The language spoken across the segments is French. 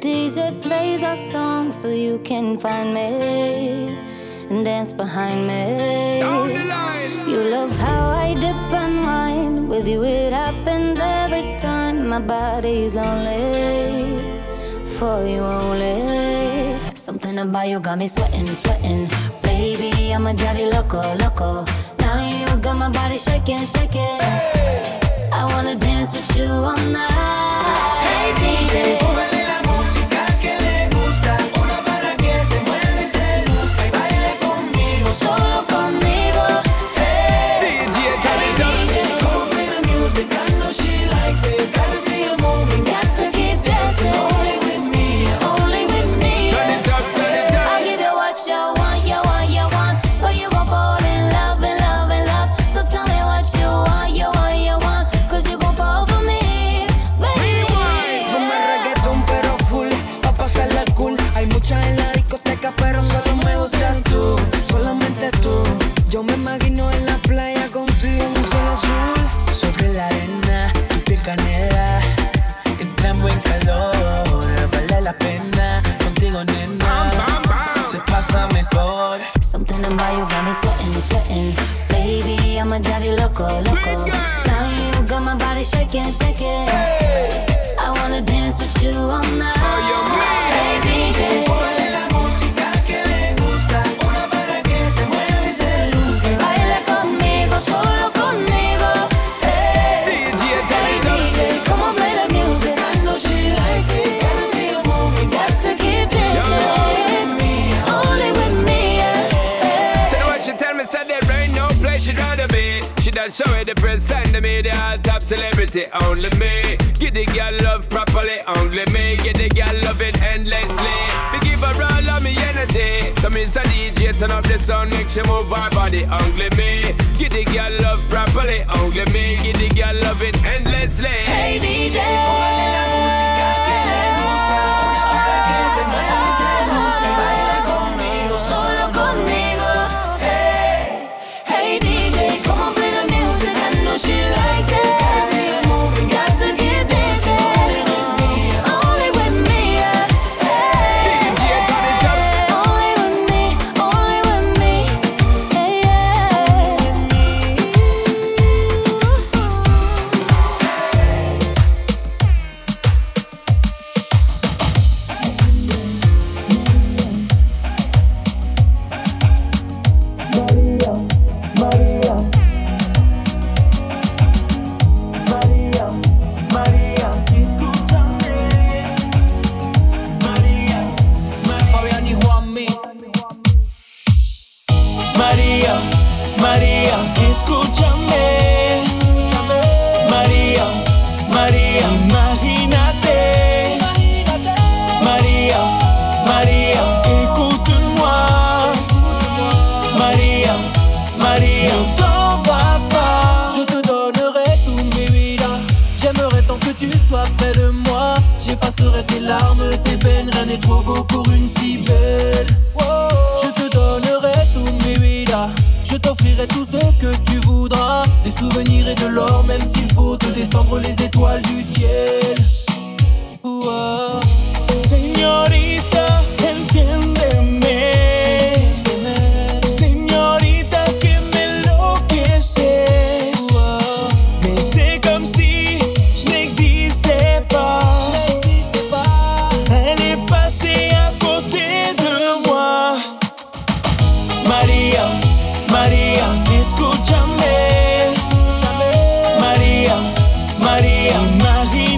DJ plays our song so you can find me and dance behind me. You love how I dip and wine. With you, it happens every time. My body's lonely for you only. Something about you got me sweating, sweating. Baby, I'ma drive you loco, loco. Now you got my body shaking, shaking. I wanna dance with you all night. Hey DJ. Shaking, shaking. I wanna dance with you all night. And show it the press and the media top celebrity only me. Get the girl love properly only me. Get the girl love it endlessly. Me give her all of me energy. So me a DJ turn up the sound make she move her body only me. Get the girl love properly only me. Get the girl love it endlessly. Hey DJ my.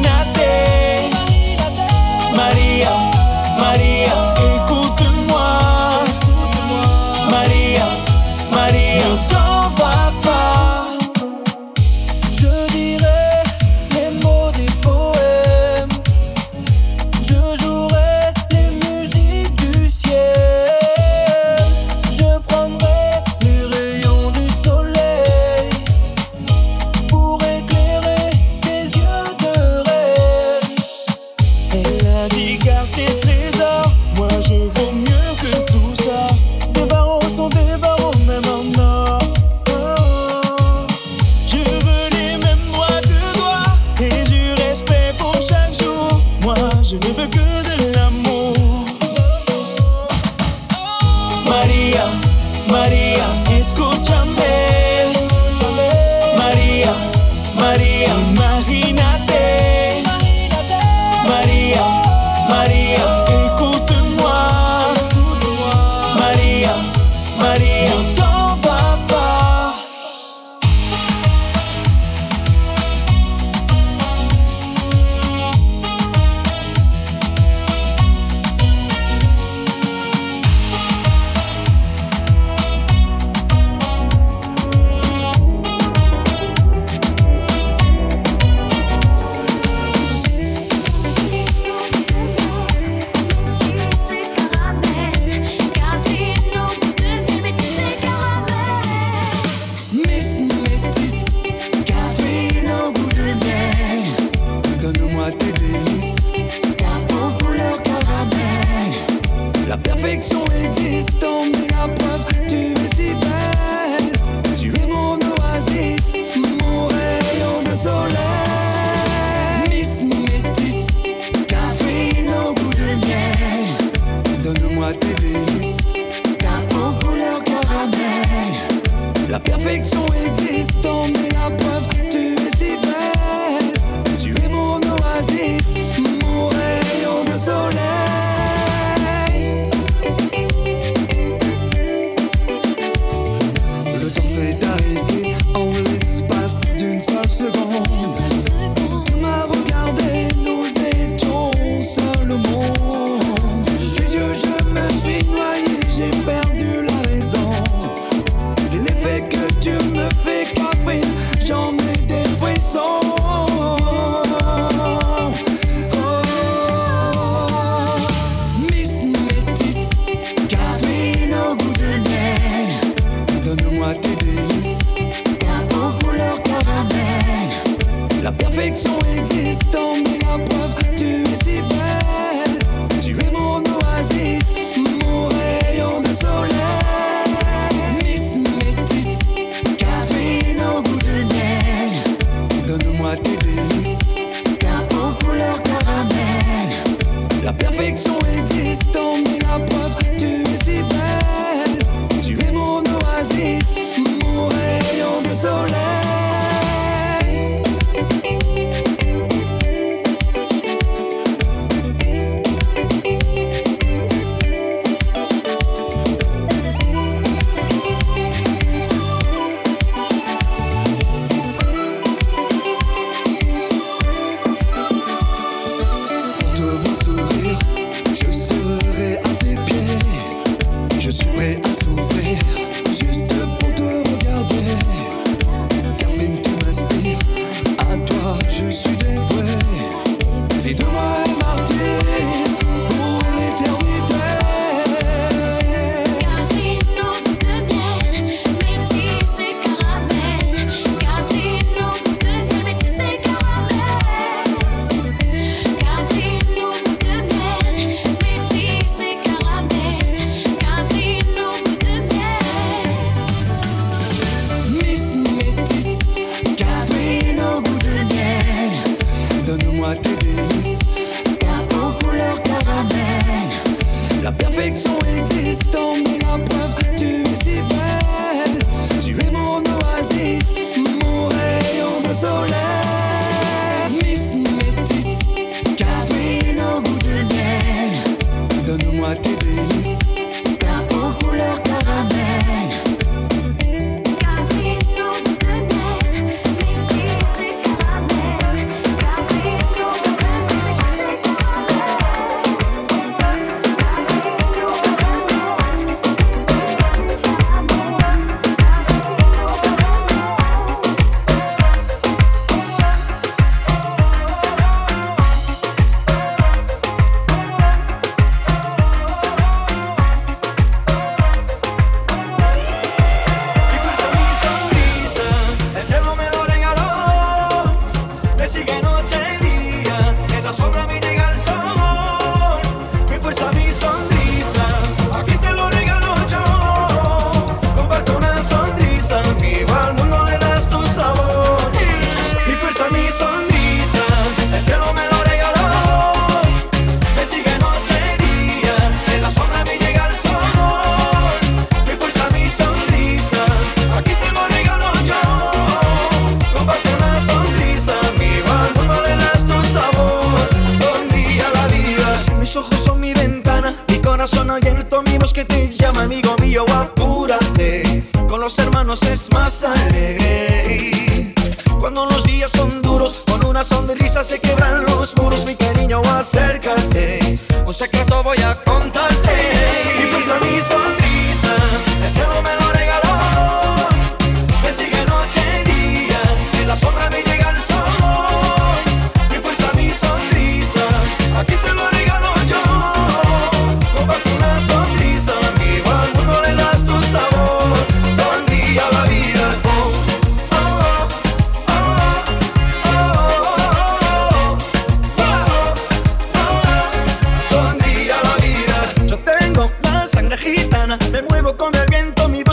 sont existants, mais la preuve, tu si.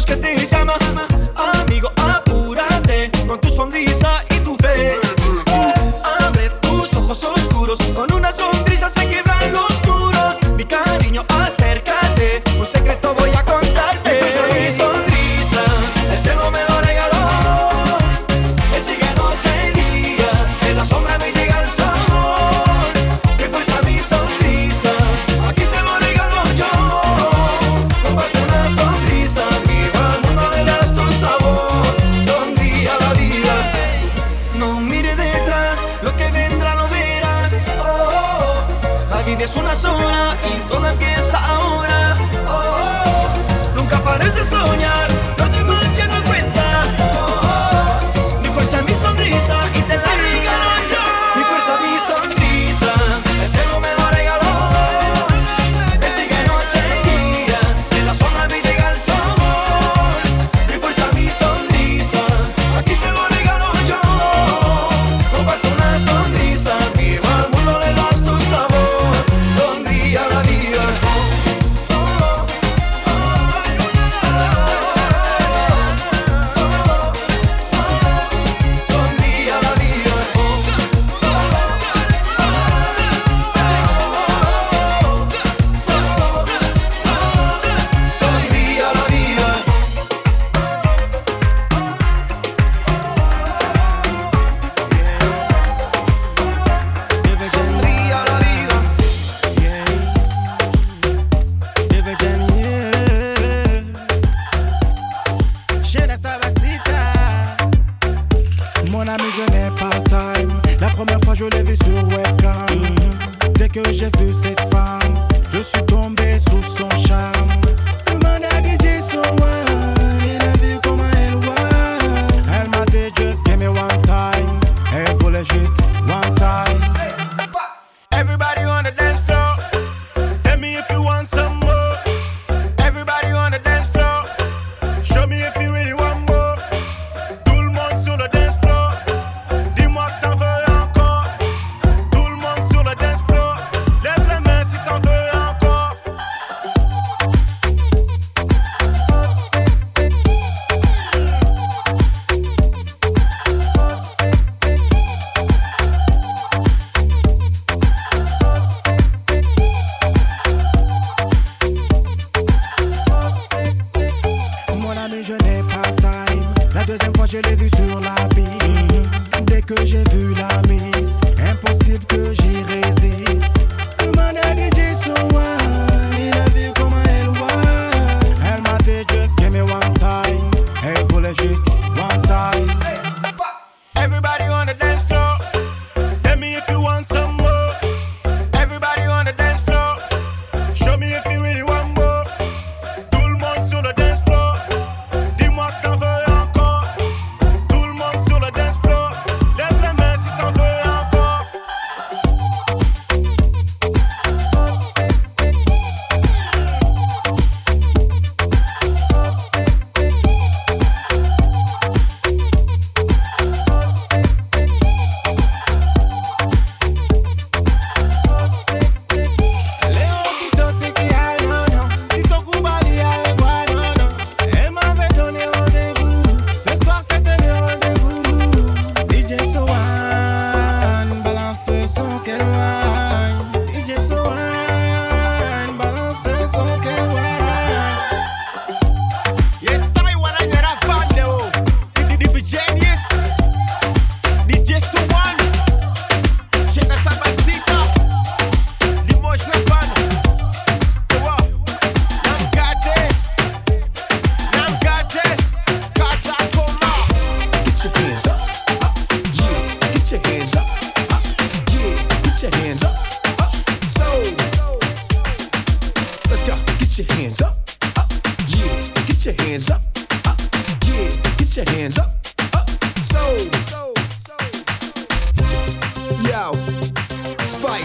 que te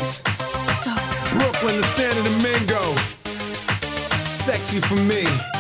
So. Brooklyn, the San Domingo. Sexy for me.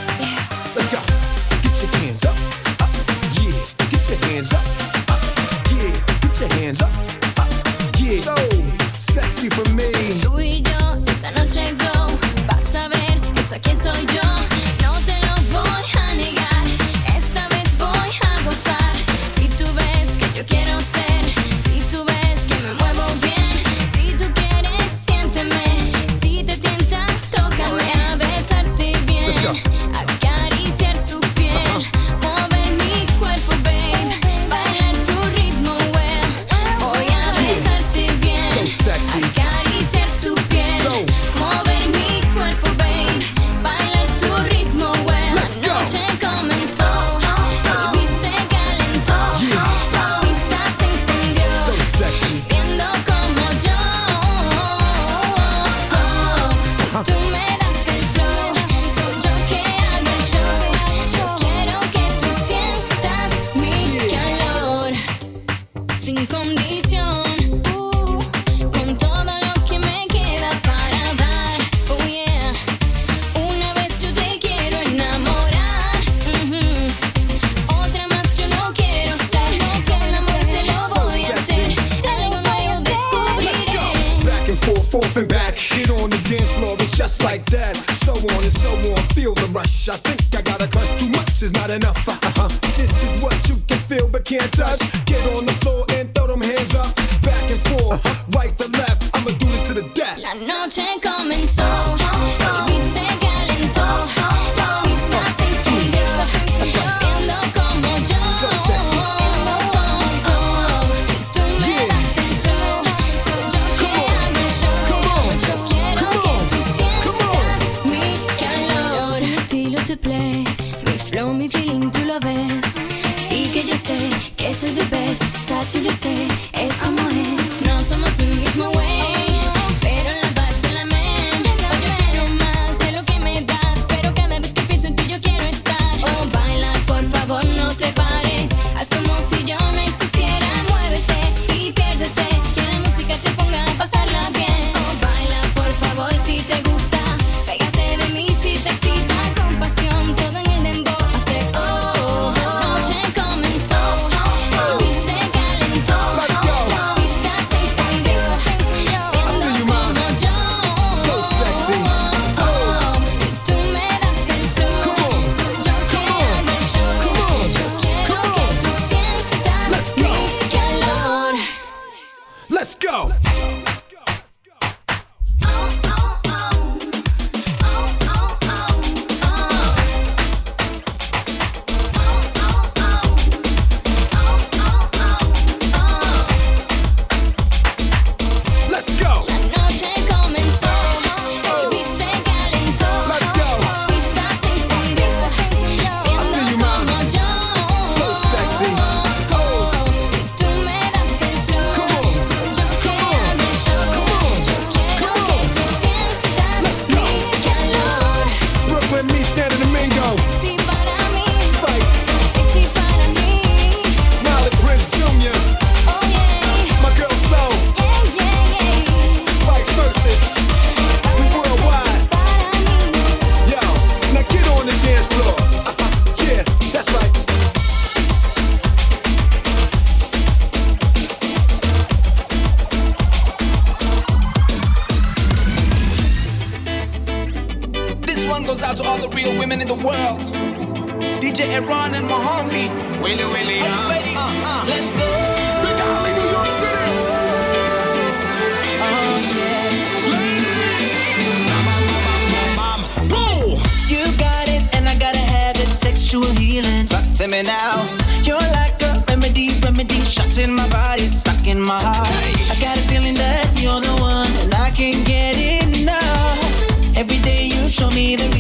show me the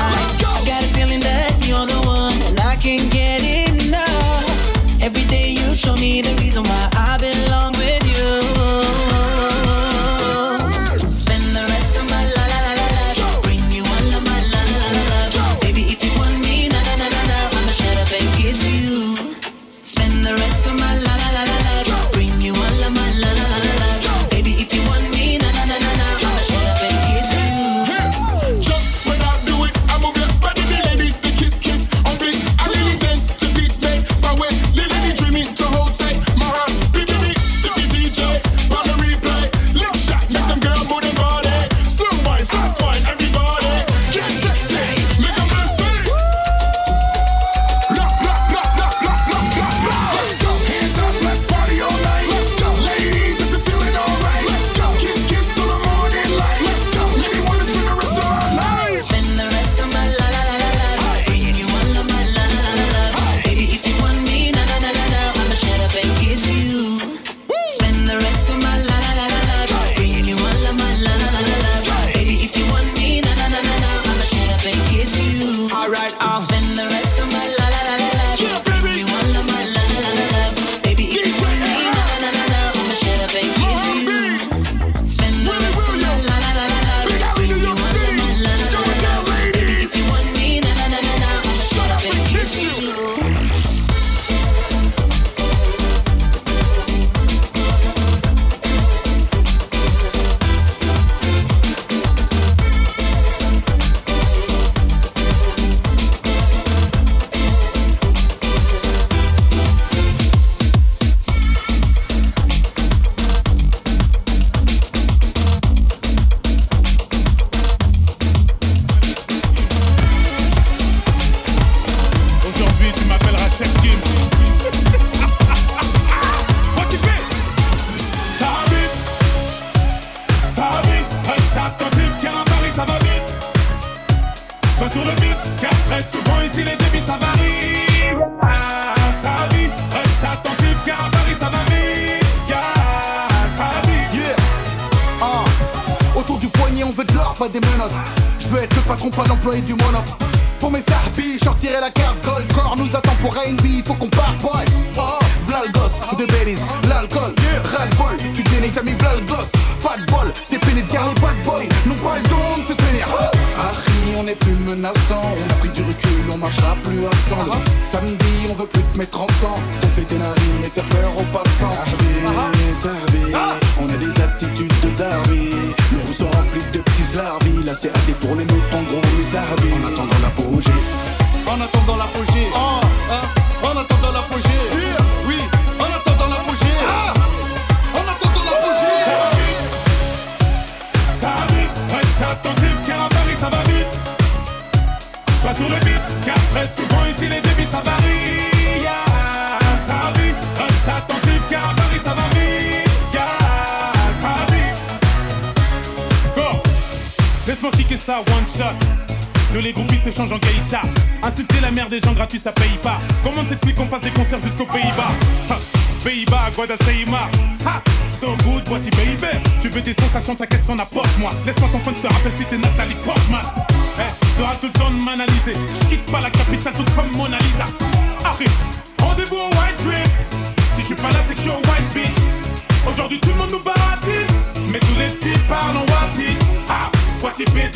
time.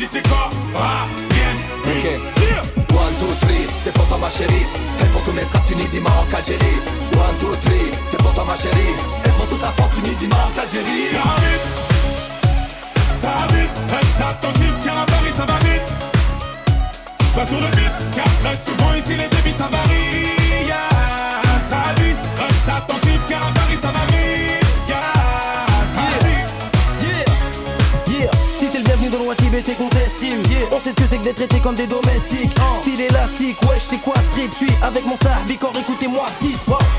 quoi One, two, three, c'est pour toi ma chérie Et pour tous mes straps Tunisie, Algérie One, two, three, c'est pour toi ma chérie Et pour toute la France, Tunisie, Maroc, Algérie Ça arrive, ça arrive Reste attentif car à Paris ça va vite Sois sur le beat car très souvent ici les débits ça varie On sait ce que c'est que d'être traité comme des domestiques. Ah. Style élastique, wesh c'est quoi strip? Je suis avec mon sahbi corps écoutez-moi.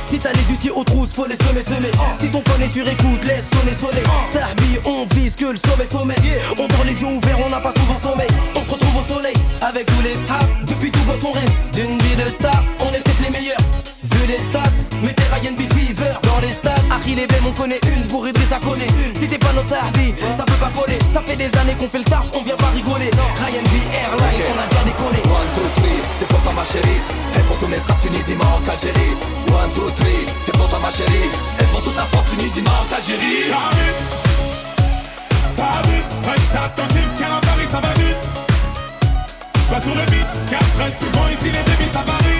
Si t'as les outils aux trousses faut les semer semer. Ah. Si ton phone est sur écoute laisse sonner sonner. Ah. Sahbi on vise que le sommet sommet. On prend les yeux ouverts on n'a pas souvent sommeil. On se retrouve au soleil avec tous les saps Depuis tout gosse on rêve d'une vie de star. On est peut-être les meilleurs Vu les stats. Mettez Ryan B. Fever dans les stades. Les et on connaît une pour Idrissa connaît une ça peut pas coller. Ça fait des années qu'on fait le taf, on vient pas rigoler. Ryan B, Airline, on a bien décollé. One, two, three, c'est pour toi ma chérie. Et pour tous mes straps Tunisie, Maroc, Algérie. One, two, three, c'est pour toi ma chérie. Et pour toute la force Tunisie, Maroc, Algérie. Ça arrive, ça arrive. Reste attentif, car à Paris ça va vite. Sois sur le beat, car très souvent ici les débits ça varie.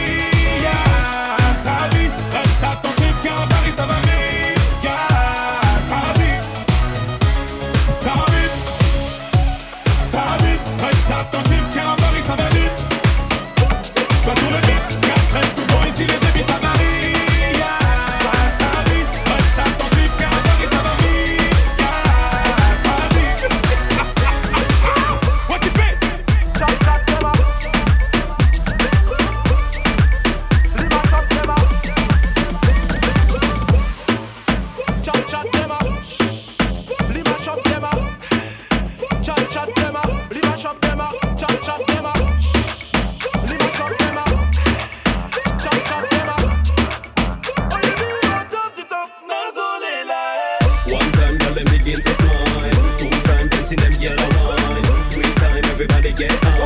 get up.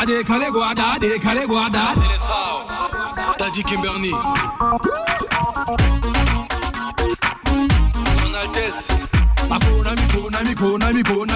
adekale guarda, adekale guarda. Daddy Kimberly. Son Altesse. Akona, mikona, mikona, mikona.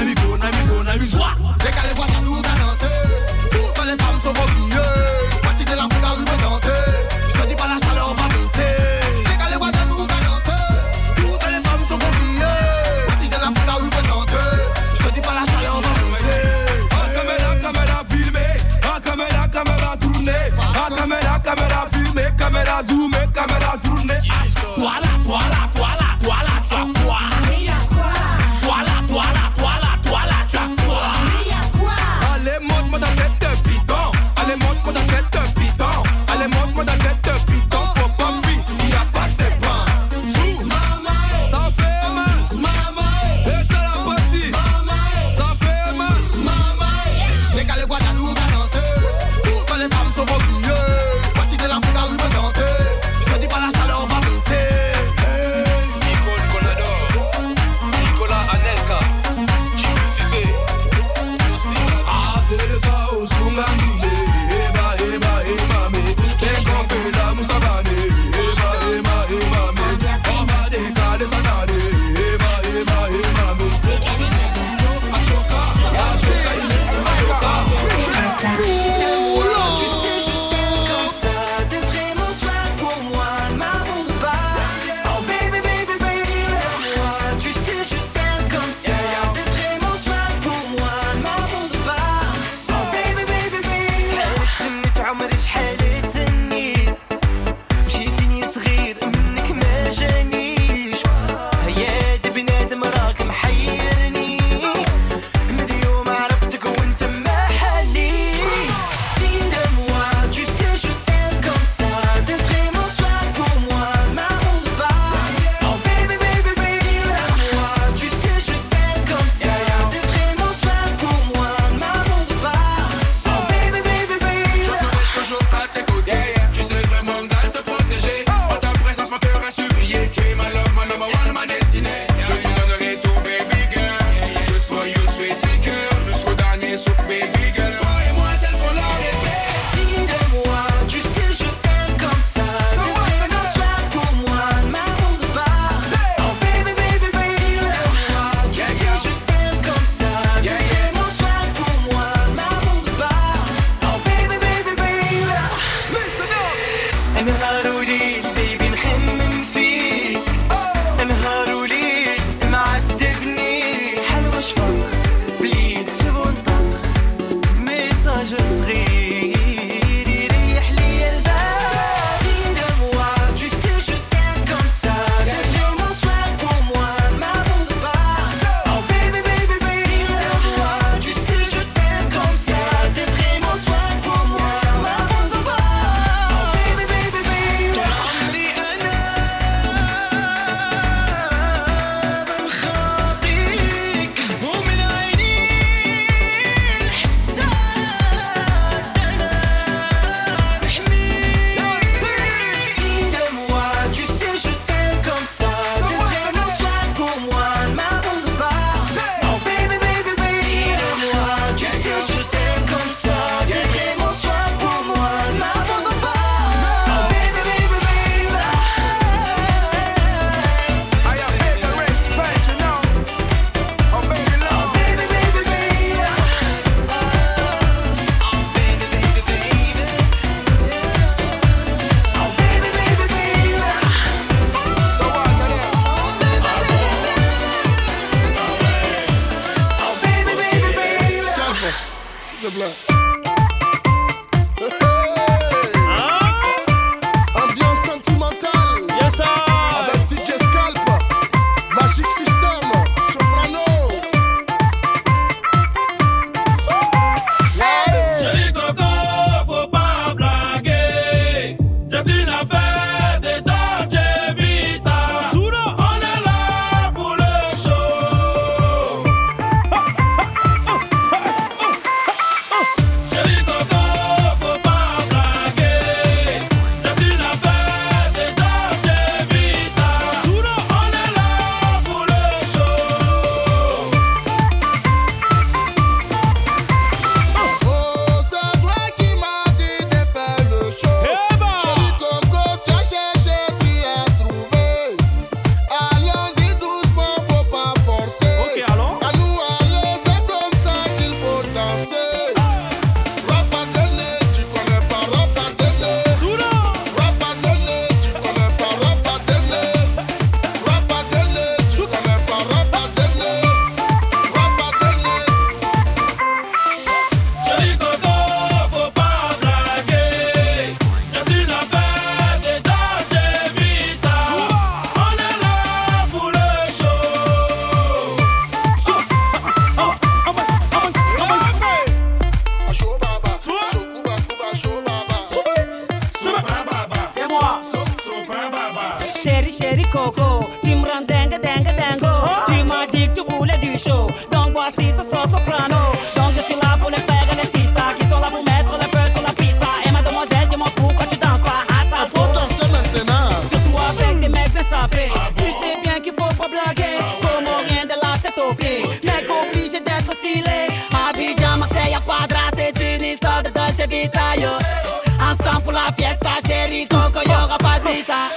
Ensemble pour la fiesta, chérie Coco, y'aura pas de mita.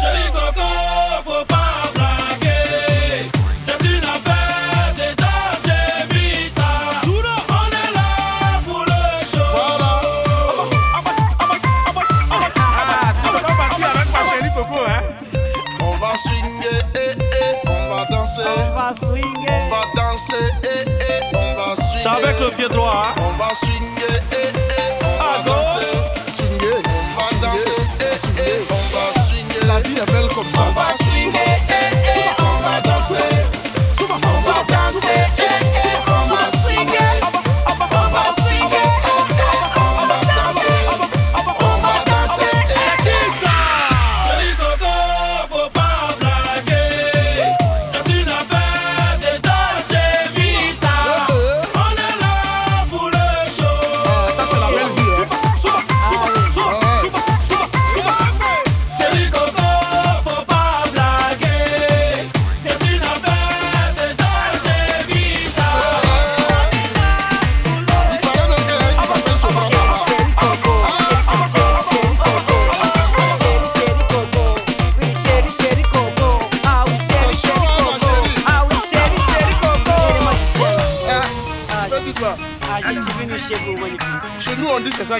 Chérie Coco, faut pas blaguer. C'est une affaire de. On est là pour le show. Voilà. Ah, tu veux pas partir avec ma chérie Coco, hein? On va swinguer, eh, eh, on va danser. On va swinguer. On va danser, eh, eh, on va swinguer. C'est avec le pied droit, hein? On va swinguer. myself.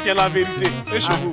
qui est la vérité. Et chez vous.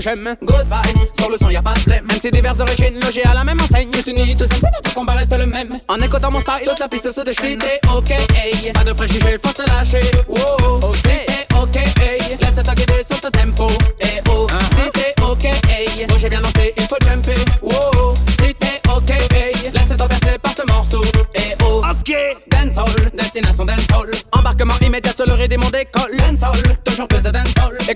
j'aime. Good vibes, sur le son, y a pas de blême. Même si diverses origines logées à la même enseigne, unis, tous c'est notre combat reste le même. En écoutant mon style, l'autre la piste se déchire, t'es ok, hey. Pas de préjugés, faut se lâcher, wow. Oh, si t'es ok, hey. Laisse-toi guider sur ce tempo, eh oh. Si t'es uh-huh. ok, hey. Moi j'ai bien dansé, il faut jumper, wow. Si t'es ok, hey. Laisse-toi percer par ce morceau, eh oh. Ok. Dancehall, destination dancehall. Embarquement immédiat sur le rythme, on décolle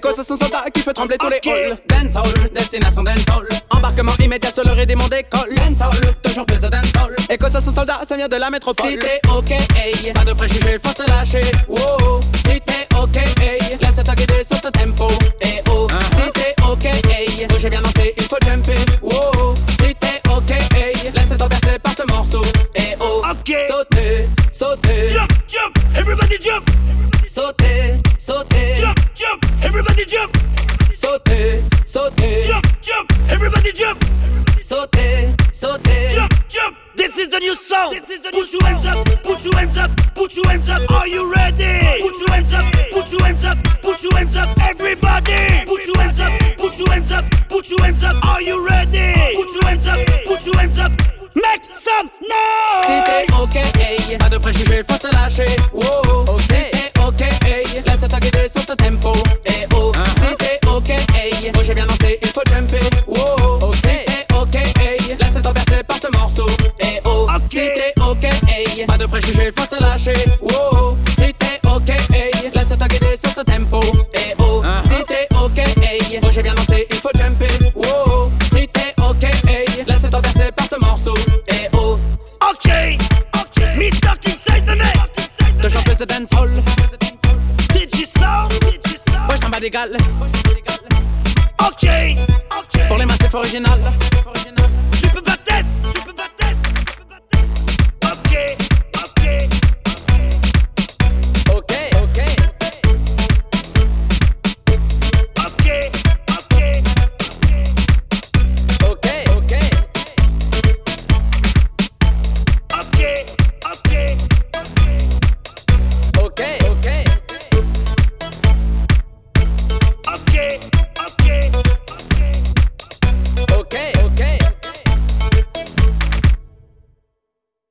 causes sont soldats qui fait trembler tous les halls. Dancehall, destination dancehall. Embarquement immédiat sur le rudiment d'école. Dancehall, toujours plus de dancehall. Et causes sont soldats, ça vient de la métropole. Si ok, hey, pas de préjugés, faut se lâcher. Wow. up, are you ready?